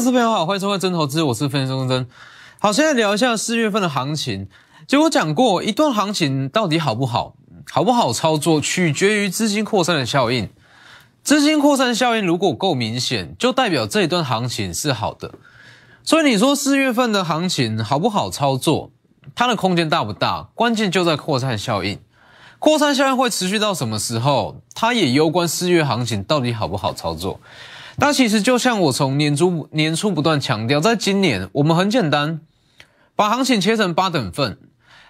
各位朋友好，欢迎收看真投资，我是分析师真。好，现在聊一下四月份的行情。结果讲过，一段行情到底好不好，好不好操作，取决于资金扩散的效应。资金扩散效应如果够明显，就代表这一段行情是好的。所以你说四月份的行情好不好操作，它的空间大不大，关键就在扩散效应。扩散效应会持续到什么时候，它也攸关四月行情到底好不好操作。那其实就像我从年初年初不断强调，在今年我们很简单，把行情切成八等份，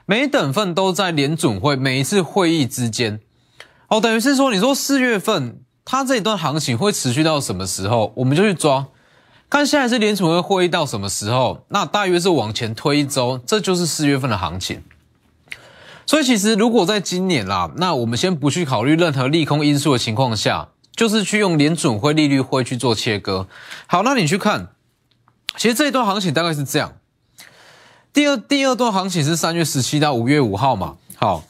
每等份都在联准会每一次会议之间。哦，等于是说，你说四月份它这一段行情会持续到什么时候，我们就去抓。看现在是联储会会议到什么时候，那大约是往前推一周，这就是四月份的行情。所以其实如果在今年啦，那我们先不去考虑任何利空因素的情况下。就是去用联准会利率会去做切割。好，那你去看，其实这一段行情大概是这样。第二第二段行情是三月十七到五月五号嘛？好，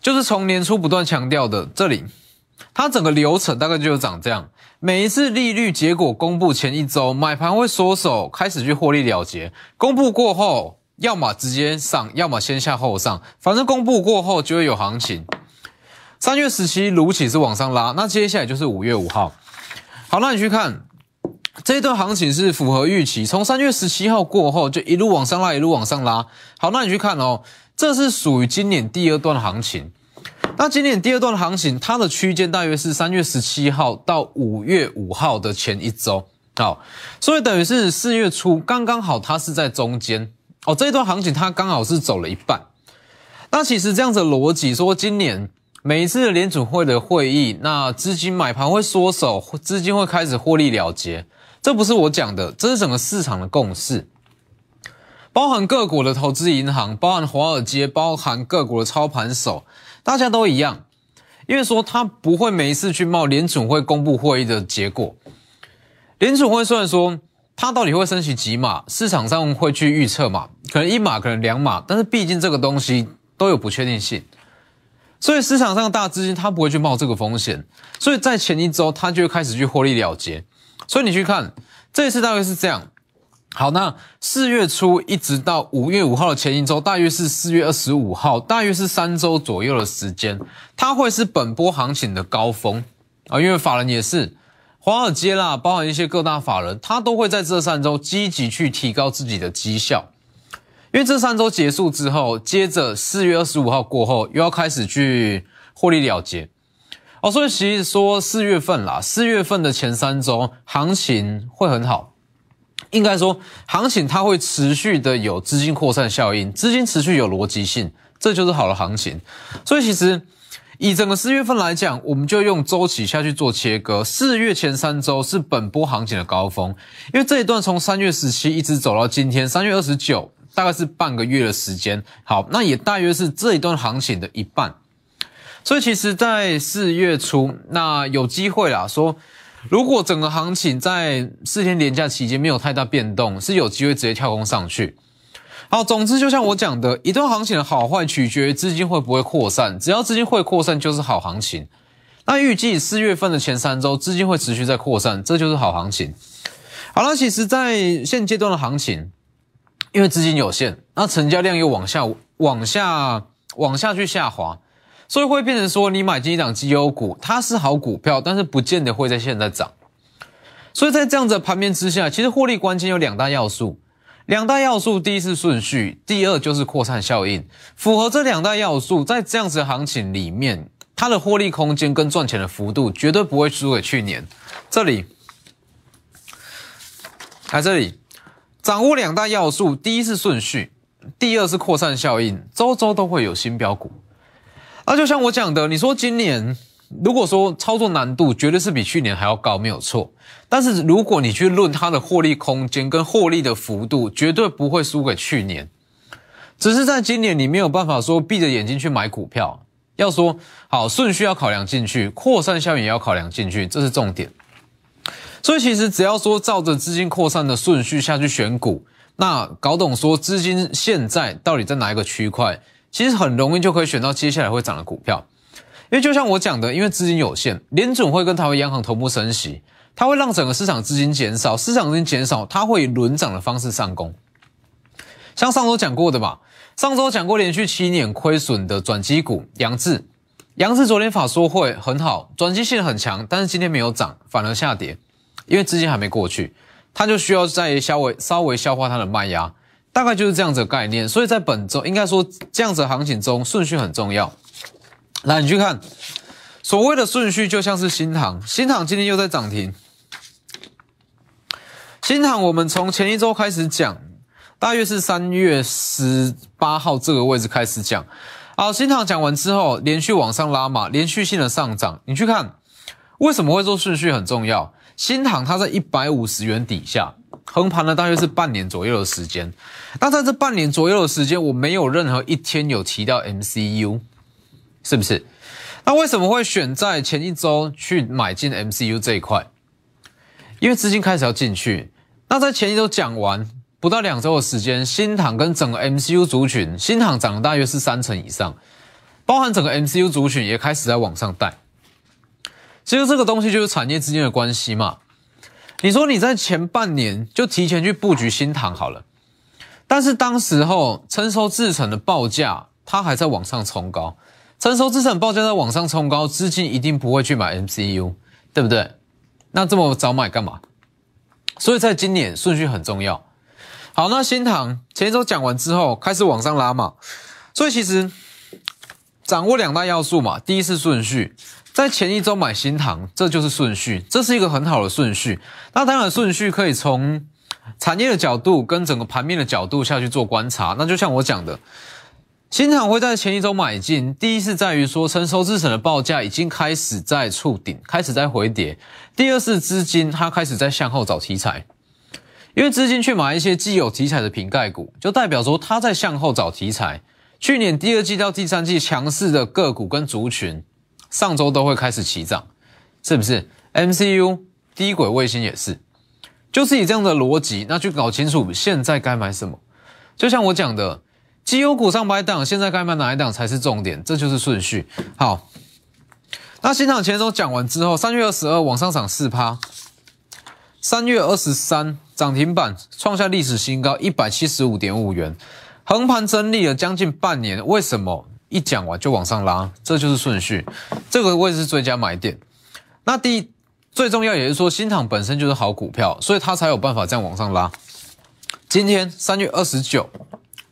就是从年初不断强调的这里，它整个流程大概就是长这样。每一次利率结果公布前一周，买盘会缩手，开始去获利了结。公布过后，要么直接上，要么先下后上，反正公布过后就会有行情。三月十七如起是往上拉，那接下来就是五月五号。好，那你去看这一段行情是符合预期，从三月十七号过后就一路往上拉，一路往上拉。好，那你去看哦，这是属于今年第二段行情。那今年第二段行情，它的区间大约是三月十七号到五月五号的前一周。好，所以等于是四月初刚刚好，它是在中间哦。这一段行情它刚好是走了一半。那其实这样子逻辑说，今年。每一次的联储会的会议，那资金买盘会缩手，资金会开始获利了结。这不是我讲的，这是整个市场的共识。包含各国的投资银行，包含华尔街，包含各国的操盘手，大家都一样。因为说他不会每一次去冒联储会公布会议的结果。联储会虽然说他到底会升息几码，市场上会去预测嘛，可能一码，可能两码，但是毕竟这个东西都有不确定性。所以市场上大资金他不会去冒这个风险，所以在前一周他就会开始去获利了结。所以你去看这一次大约是这样。好，那四月初一直到五月五号的前一周，大约是四月二十五号，大约是三周左右的时间，它会是本波行情的高峰啊。因为法人也是华尔街啦，包含一些各大法人，他都会在这三周积极去提高自己的绩效。因为这三周结束之后，接着四月二十五号过后，又要开始去获利了结哦，所以其实说四月份啦，四月份的前三周行情会很好，应该说行情它会持续的有资金扩散效应，资金持续有逻辑性，这就是好的行情。所以其实以整个四月份来讲，我们就用周期下去做切割，四月前三周是本波行情的高峰，因为这一段从三月十七一直走到今天三月二十九。大概是半个月的时间，好，那也大约是这一段行情的一半。所以其实，在四月初，那有机会啦，说如果整个行情在四天连假期间没有太大变动，是有机会直接跳空上去。好，总之就像我讲的，一段行情的好坏取决于资金会不会扩散，只要资金会扩散就是好行情。那预计四月份的前三周资金会持续在扩散，这就是好行情。好了，其实，在现阶段的行情。因为资金有限，那成交量又往下、往下、往下去下滑，所以会变成说，你买进一档绩优股，它是好股票，但是不见得会在现在涨。所以在这样子的盘面之下，其实获利关键有两大要素，两大要素，第一是顺序，第二就是扩散效应。符合这两大要素，在这样子的行情里面，它的获利空间跟赚钱的幅度绝对不会输给去年。这里，在这里。掌握两大要素，第一是顺序，第二是扩散效应，周周都会有新标股。那就像我讲的，你说今年如果说操作难度绝对是比去年还要高，没有错。但是如果你去论它的获利空间跟获利的幅度，绝对不会输给去年。只是在今年你没有办法说闭着眼睛去买股票，要说好顺序要考量进去，扩散效应也要考量进去，这是重点。所以其实只要说照着资金扩散的顺序下去选股，那搞懂说资金现在到底在哪一个区块，其实很容易就可以选到接下来会涨的股票。因为就像我讲的，因为资金有限，联准会跟台湾央行同步升息，它会让整个市场资金减少，市场资金减少，它会以轮涨的方式上攻。像上周讲过的嘛，上周讲过连续七年亏损的转机股杨志，杨志昨天法说会很好，转机性很强，但是今天没有涨，反而下跌，因为资金还没过去，它就需要再稍微稍微消化它的卖压。大概就是这样子的概念，所以在本周应该说这样子行情中顺序很重要。来，你去看所谓的顺序，就像是新塘，新塘今天又在涨停。新塘我们从前一周开始讲，大约是三月十八号这个位置开始讲。好，新塘讲完之后，连续往上拉嘛，连续性的上涨。你去看为什么会说顺序很重要？新塘它在一百五十元底下。横盘了大约是半年左右的时间，那在这半年左右的时间，我没有任何一天有提到 MCU，是不是？那为什么会选在前一周去买进 MCU 这一块？因为资金开始要进去。那在前一周讲完不到两周的时间，新塘跟整个 MCU 族群，新塘涨了大约是三成以上，包含整个 MCU 族群也开始在往上带。其实这个东西就是产业之间的关系嘛。你说你在前半年就提前去布局新塘好了，但是当时候成熟制成的报价它还在往上冲高，成熟制成报价在往上冲高，资金一定不会去买 MCU，对不对？那这么早买干嘛？所以在今年顺序很重要。好，那新塘前一周讲完之后开始往上拉嘛，所以其实掌握两大要素嘛，第一是顺序。在前一周买新塘，这就是顺序，这是一个很好的顺序。那当然，顺序可以从产业的角度跟整个盘面的角度下去做观察。那就像我讲的，新塘会在前一周买进，第一是在于说成熟制成的报价已经开始在触顶，开始在回跌；第二是资金它开始在向后找题材，因为资金去买一些既有题材的瓶盖股，就代表说它在向后找题材。去年第二季到第三季强势的个股跟族群。上周都会开始起涨，是不是？MCU 低轨卫星也是，就是以这样的逻辑，那去搞清楚现在该买什么。就像我讲的，绩优股上百档，现在该买哪一档才是重点，这就是顺序。好，那新场前周讲完之后，三月二十二往上涨四趴，三月二十三涨停板创下历史新高一百七十五点五元，横盘整理了将近半年，为什么？一讲完就往上拉，这就是顺序。这个位置是最佳买点。那第一最重要也是说，新塘本身就是好股票，所以它才有办法这样往上拉。今天三月二十九，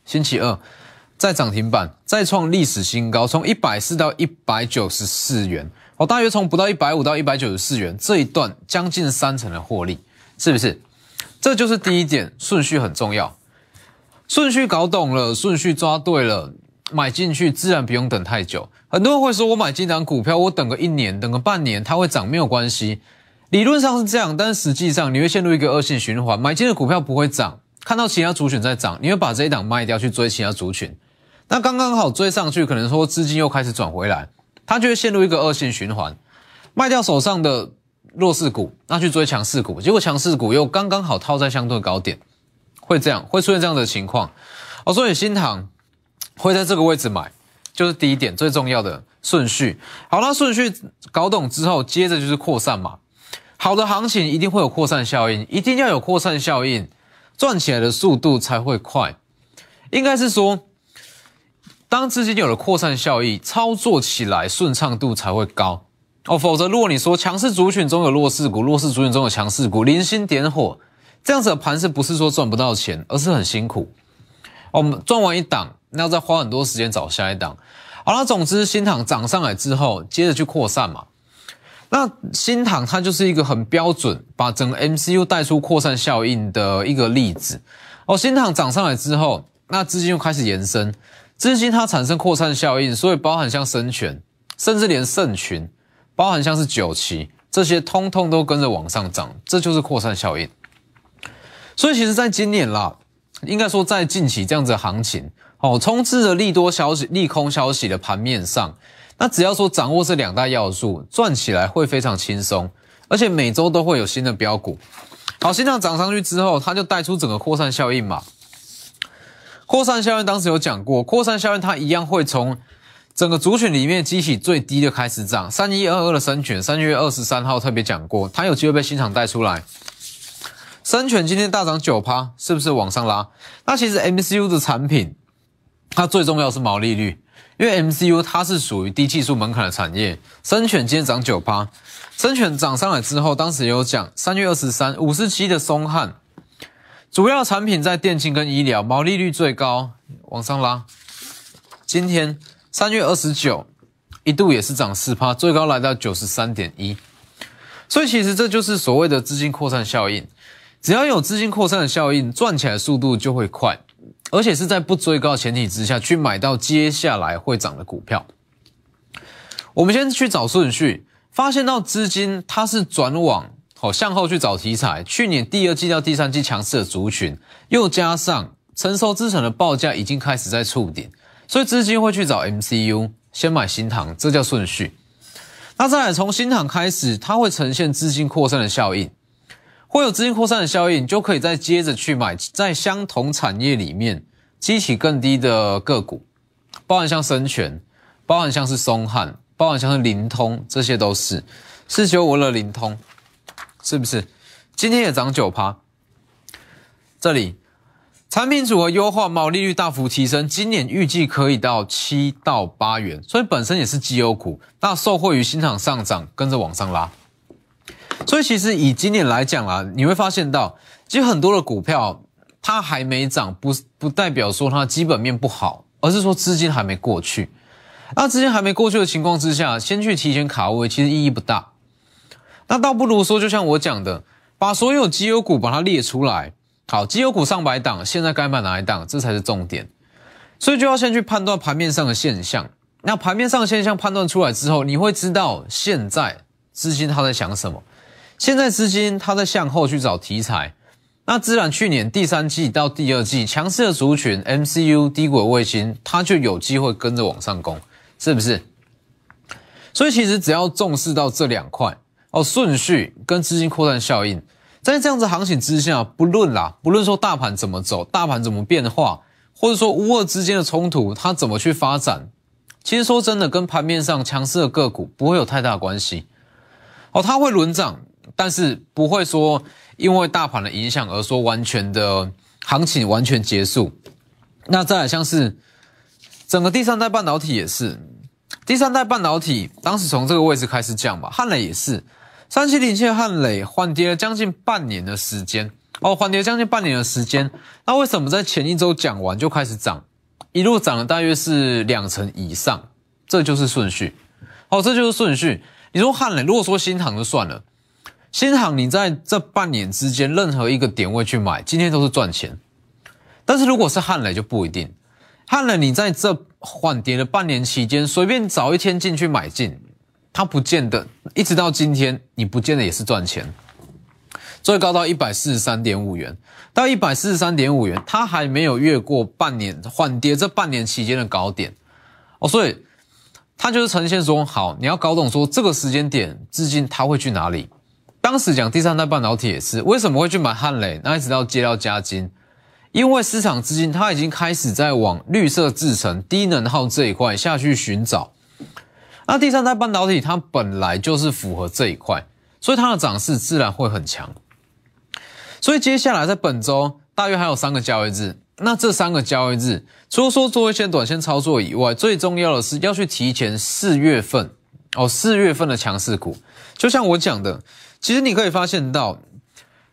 星期二，在涨停板再创历史新高，从一百四到一百九十四元，哦，大约从不到一百五到一百九十四元这一段将近三成的获利，是不是？这就是第一点，顺序很重要。顺序搞懂了，顺序抓对了。买进去自然不用等太久。很多人会说，我买进档股票，我等个一年，等个半年，它会涨没有关系。理论上是这样，但实际上你会陷入一个恶性循环。买进的股票不会涨，看到其他族群在涨，你会把这一档卖掉去追其他族群。那刚刚好追上去，可能说资金又开始转回来，它就会陷入一个恶性循环。卖掉手上的弱势股，那去追强势股，结果强势股又刚刚好套在相对高点，会这样，会出现这样的情况。哦，所以新塘。会在这个位置买，就是第一点最重要的顺序。好，那顺序搞懂之后，接着就是扩散嘛。好的行情一定会有扩散效应，一定要有扩散效应，赚起来的速度才会快。应该是说，当资金有了扩散效应，操作起来顺畅度才会高哦。否则，如果你说强势族群中有弱势股，弱势族群中有强势股，零星点火，这样子的盘是不是说赚不到钱，而是很辛苦。我们赚完一档。那要再花很多时间找下一档。好了，总之新塘涨上来之后，接着去扩散嘛。那新塘它就是一个很标准，把整个 MCU 带出扩散效应的一个例子。哦，新塘涨上来之后，那资金又开始延伸，资金它产生扩散效应，所以包含像深全，甚至连盛群，包含像是九旗这些，通通都跟着往上涨，这就是扩散效应。所以其实，在今年啦，应该说在近期这样子的行情。哦，充斥着利多消息、利空消息的盘面上，那只要说掌握这两大要素，赚起来会非常轻松，而且每周都会有新的标股。好，新涨涨上去之后，它就带出整个扩散效应嘛。扩散效应当时有讲过，扩散效应它一样会从整个族群里面激起最低的开始涨，三一二二的深犬，三月二十三号特别讲过，它有机会被新厂带出来。深犬今天大涨九趴，是不是往上拉？那其实 MCU 的产品，它最重要是毛利率，因为 MCU 它是属于低技术门槛的产业。深犬今天涨九趴，深犬涨上来之后，当时也有讲，三月二十三五十七的松汉，主要产品在电竞跟医疗，毛利率最高，往上拉。今天三月二十九一度也是涨四趴，最高来到九十三点一，所以其实这就是所谓的资金扩散效应。只要有资金扩散的效应，赚起来速度就会快，而且是在不追高前提之下去买到接下来会涨的股票。我们先去找顺序，发现到资金它是转往好向后去找题材。去年第二季到第三季强势的族群，又加上成熟资产的报价已经开始在触顶，所以资金会去找 MCU，先买新塘，这叫顺序。那再来从新塘开始，它会呈现资金扩散的效应。会有资金扩散的效应，就可以再接着去买在相同产业里面激起更低的个股，包含像深全，包含像是松汉，包含像是灵通，这些都是四九五的灵通，是不是？今天也涨九趴。这里产品组合优化，毛利率大幅提升，今年预计可以到七到八元，所以本身也是绩优股，那受惠于新厂上涨，跟着往上拉。所以其实以今年来讲啊，你会发现到，其实很多的股票它还没涨，不不代表说它基本面不好，而是说资金还没过去。那资金还没过去的情况之下，先去提前卡位，其实意义不大。那倒不如说，就像我讲的，把所有绩优股把它列出来。好，绩优股上百档，现在该买哪一档，这才是重点。所以就要先去判断盘面上的现象。那盘面上的现象判断出来之后，你会知道现在资金它在想什么。现在资金它在向后去找题材，那自然去年第三季到第二季强势的族群 MCU 低轨卫星，它就有机会跟着往上攻，是不是？所以其实只要重视到这两块哦，顺序跟资金扩散效应，在这样子行情之下，不论啦，不论说大盘怎么走，大盘怎么变化，或者说乌二之间的冲突它怎么去发展，其实说真的，跟盘面上强势的个股不会有太大关系哦，它会轮涨。但是不会说因为大盘的影响而说完全的行情完全结束。那再来像是整个第三代半导体也是，第三代半导体当时从这个位置开始降吧，汉磊也是，三七零七汉磊换跌了将近半年的时间哦，换跌将近半年的时间。那为什么在前一周讲完就开始涨，一路涨了大约是两成以上？这就是顺序，哦，这就是顺序。你说汉磊，如果说新塘就算了。新航，你在这半年之间任何一个点位去买，今天都是赚钱。但是如果是汉磊就不一定。汉磊，你在这缓跌的半年期间，随便找一天进去买进，它不见得一直到今天，你不见得也是赚钱。最高到一百四十三点五元，到一百四十三点五元，它还没有越过半年缓跌这半年期间的高点哦，所以它就是呈现说，好，你要搞懂说这个时间点资金它会去哪里。当时讲第三代半导体也是，为什么会去买汉磊？那一直到接到加金，因为市场资金它已经开始在往绿色制程、低能耗这一块下去寻找。那第三代半导体它本来就是符合这一块，所以它的涨势自然会很强。所以接下来在本周大约还有三个交易日，那这三个交易日除了说做一些短线操作以外，最重要的是要去提前四月份哦，四月份的强势股，就像我讲的。其实你可以发现到，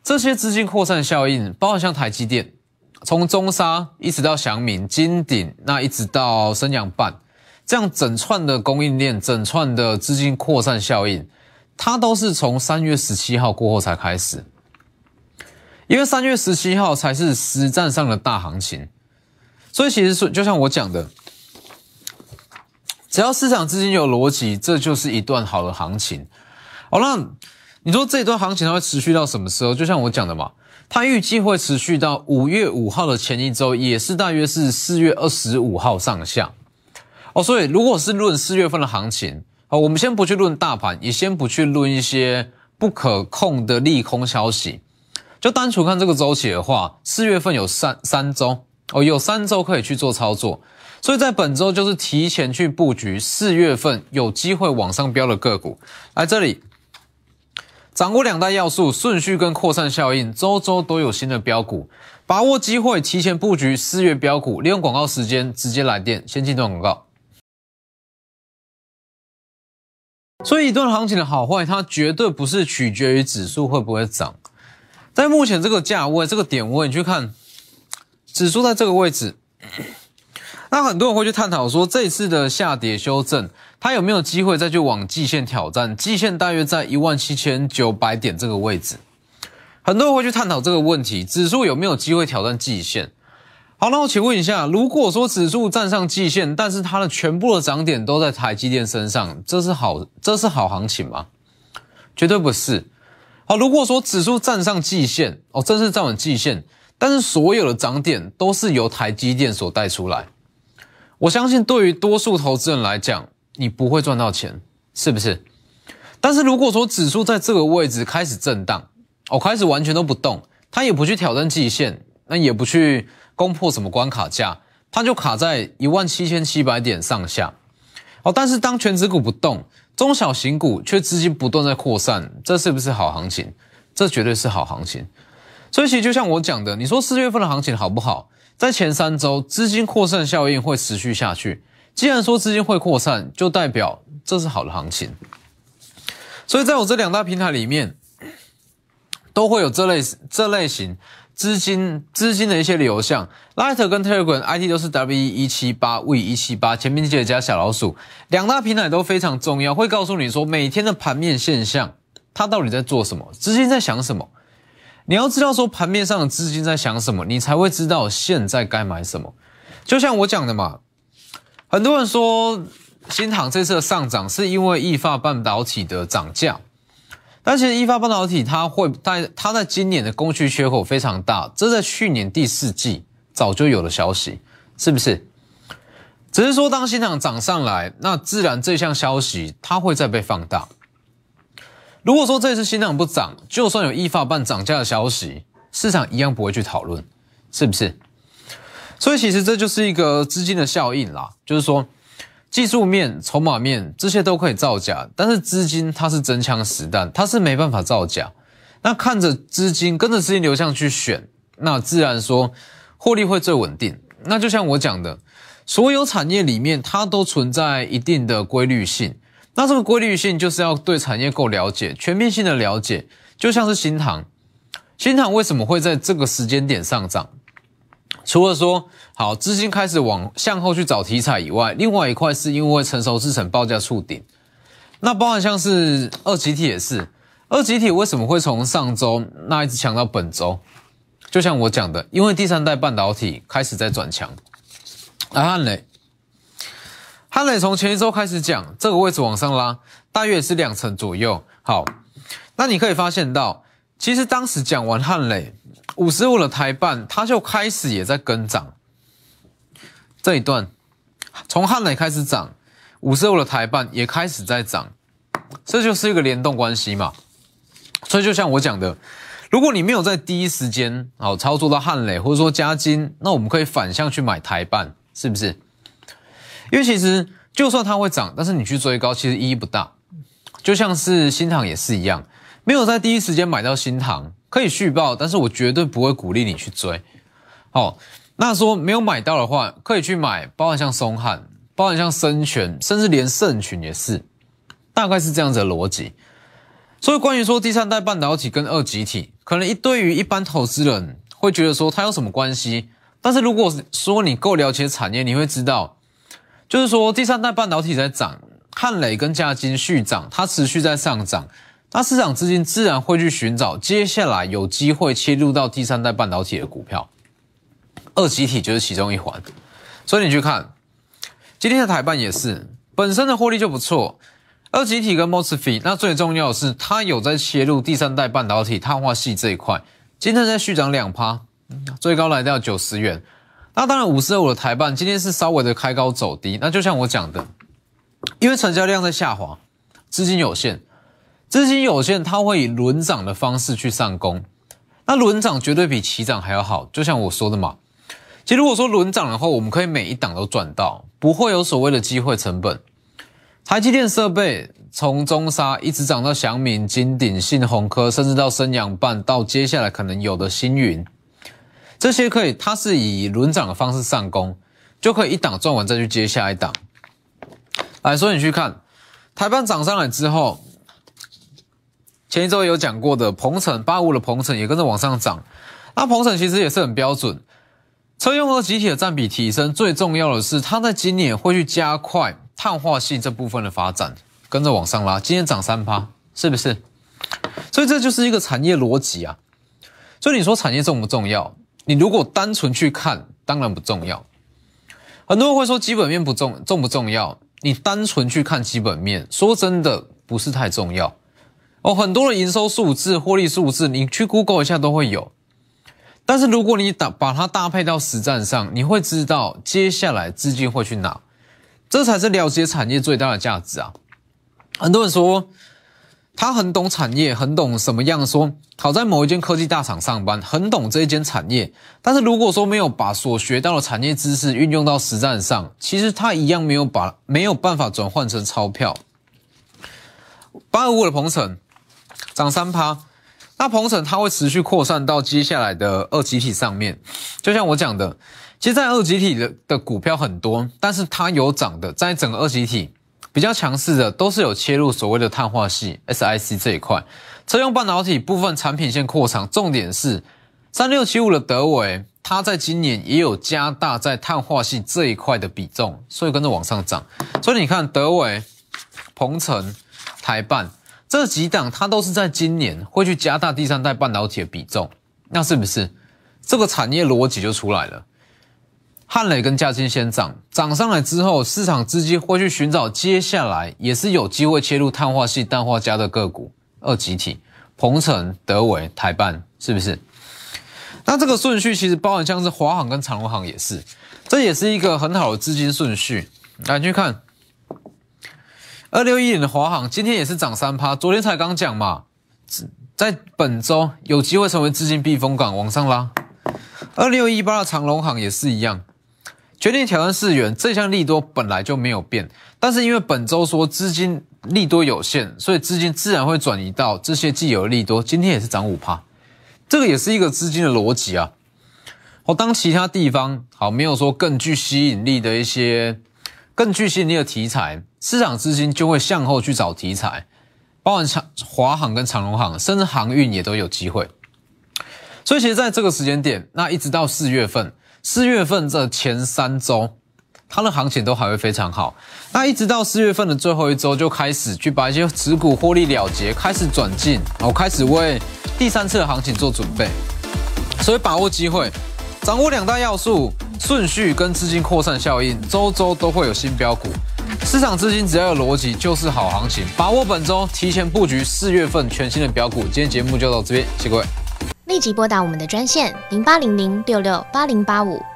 这些资金扩散效应，包括像台积电，从中沙一直到祥敏、金鼎，那一直到升阳半，这样整串的供应链、整串的资金扩散效应，它都是从三月十七号过后才开始，因为三月十七号才是实战上的大行情，所以其实是就像我讲的，只要市场资金有逻辑，这就是一段好的行情。好，那。你说这段行情它会持续到什么时候？就像我讲的嘛，它预计会持续到五月五号的前一周，也是大约是四月二十五号上下。哦，所以如果是论四月份的行情，哦，我们先不去论大盘，也先不去论一些不可控的利空消息，就单纯看这个周期的话，四月份有三三周，哦，有三周可以去做操作。所以在本周就是提前去布局四月份有机会往上飙的个股。来这里，掌握两大要素，顺序跟扩散效应，周周都有新的标股，把握机会，提前布局四月标股。利用广告时间直接来电，先进段广告。所以一段行情的好坏，它绝对不是取决于指数会不会涨。在目前这个价位、这个点位，你去看指数在这个位置，那很多人会去探讨说，这次的下跌修正，它有没有机会再去往季线挑战？季线大约在一万七千九百点这个位置，很多人会去探讨这个问题，指数有没有机会挑战季线？好，那我请问一下，如果说指数站上季线，但是它的全部的涨点都在台积电身上，这是好，这是好行情吗？绝对不是。好，如果说指数站上季线，哦，正式站稳季线，但是所有的涨点都是由台积电所带出来，我相信对于多数投资人来讲，你不会赚到钱，是不是？但是如果说指数在这个位置开始震荡，哦，开始完全都不动，它也不去挑战季线，那也不去。攻破什么关卡价，它就卡在一万七千七百点上下。哦，但是当全指股不动，中小型股却资金不断在扩散，这是不是好行情？这绝对是好行情。所以其实就像我讲的，你说四月份的行情好不好？在前三周资金扩散效应会持续下去。既然说资金会扩散，就代表这是好的行情。所以在我这两大平台里面，都会有这类这类型。资金资金的一些流向，Light 跟 Telegram ID 都是 W 一七八 V 一七八，前面记得加小老鼠，两大平台都非常重要，会告诉你说每天的盘面现象，它到底在做什么，资金在想什么，你要知道说盘面上的资金在想什么，你才会知道现在该买什么。就像我讲的嘛，很多人说新塘这次的上涨是因为易发半导体的涨价。但其实，一发半导体它会在它在今年的供需缺口非常大，这在去年第四季早就有了消息，是不是？只是说当新厂涨上来，那自然这项消息它会再被放大。如果说这次新厂不涨，就算有易发半涨价的消息，市场一样不会去讨论，是不是？所以其实这就是一个资金的效应啦，就是说。技术面、筹码面这些都可以造假，但是资金它是真枪实弹，它是没办法造假。那看着资金跟着资金流向去选，那自然说获利会最稳定。那就像我讲的，所有产业里面它都存在一定的规律性。那这个规律性就是要对产业够了解，全面性的了解。就像是新塘，新塘为什么会在这个时间点上涨？除了说好资金开始往向后去找题材以外，另外一块是因为成熟制程报价触顶，那包含像是二级体也是，二级体为什么会从上周那一直强到本周？就像我讲的，因为第三代半导体开始在转强。而汉磊，汉磊从前一周开始讲这个位置往上拉，大约是两成左右。好，那你可以发现到，其实当时讲完汉磊。五十五的台半，它就开始也在跟涨。这一段从汉磊开始涨，五十五的台半也开始在涨，这就是一个联动关系嘛。所以就像我讲的，如果你没有在第一时间好操作到汉磊或者说加金，那我们可以反向去买台半，是不是？因为其实就算它会涨，但是你去追高其实意义不大。就像是新塘也是一样，没有在第一时间买到新塘。可以续报，但是我绝对不会鼓励你去追。好，那说没有买到的话，可以去买，包含像松汉，包含像深泉，甚至连盛群也是，大概是这样子的逻辑。所以关于说第三代半导体跟二极体，可能一对于一般投资人会觉得说它有什么关系？但是如果说你够了解产业，你会知道，就是说第三代半导体在涨，汉磊跟嘉金续涨，它持续在上涨。那市场资金自然会去寻找接下来有机会切入到第三代半导体的股票，二极体就是其中一环。所以你去看今天的台办也是本身的获利就不错，二极体跟 mosfet，那最重要的是它有在切入第三代半导体碳化系这一块，今天在续涨两趴，最高来到九十元。那当然五十二五的台办今天是稍微的开高走低，那就像我讲的，因为成交量在下滑，资金有限。资金有限，它会以轮涨的方式去上攻，那轮涨绝对比起涨还要好。就像我说的嘛，其实如果说轮涨的话，我们可以每一档都赚到，不会有所谓的机会成本。台积电设备从中沙一直涨到祥敏、金鼎、信鸿科，甚至到升阳半，到接下来可能有的星云，这些可以，它是以轮涨的方式上攻，就可以一档赚完再去接下一档。来，所以你去看台半涨上来之后，前一周有讲过的鹏程八五的鹏程也跟着往上涨，那鹏程其实也是很标准。车用的集体的占比提升，最重要的是，它在今年会去加快碳化系这部分的发展，跟着往上拉。今天涨三趴，是不是？所以这就是一个产业逻辑啊。所以你说产业重不重要？你如果单纯去看，当然不重要。很多人会说基本面不重重不重要？你单纯去看基本面，说真的不是太重要哦。很多的营收数字、获利数字，你去 Google 一下都会有。但是如果你打把它搭配到实战上，你会知道接下来资金会去哪，这才是了解产业最大的价值啊！很多人说他很懂产业，很懂什么样说，好在某一间科技大厂上班，很懂这一间产业。但是如果说没有把所学到的产业知识运用到实战上，其实他一样没有把没有办法转换成钞票。八二五的鹏程涨三趴。那鹏程它会持续扩散到接下来的二级体上面，就像我讲的，其实，在二级体的的股票很多，但是它有涨的，在整个二级体比较强势的，都是有切入所谓的碳化系 SIC 这一块，车用半导体部分产品线扩长，重点是三六七五的德伟，它在今年也有加大在碳化系这一块的比重，所以跟着往上涨，所以你看德伟、鹏程、台半。这几档它都是在今年会去加大第三代半导体的比重，那是不是这个产业逻辑就出来了？汉磊跟嘉金先涨，涨上来之后，市场资金会去寻找接下来也是有机会切入碳化系氮化镓的个股，二集体，鹏程、德伟、台办，是不是？那这个顺序其实包含像是华航跟长荣航也是，这也是一个很好的资金顺序。来去看。二六一零的华航今天也是涨三趴，昨天才刚讲嘛，在本周有机会成为资金避风港，往上拉。二六一八的长隆航也是一样，决定挑战四元，这项利多本来就没有变，但是因为本周说资金利多有限，所以资金自然会转移到这些既有利多。今天也是涨五趴，这个也是一个资金的逻辑啊。哦，当其他地方好没有说更具吸引力的一些。更具吸引力的题材，市场资金就会向后去找题材，包含长华航跟长荣航，甚至航运也都有机会。所以其实在这个时间点，那一直到四月份，四月份这前三周，它的行情都还会非常好。那一直到四月份的最后一周，就开始去把一些持股获利了结，开始转进，然后开始为第三次的行情做准备。所以把握机会，掌握两大要素。顺序跟资金扩散效应，周周都会有新标股。市场资金只要有逻辑，就是好行情。把握本周提前布局四月份全新的标股。今天节目就到这边，谢谢各位。立即拨打我们的专线零八零零六六八零八五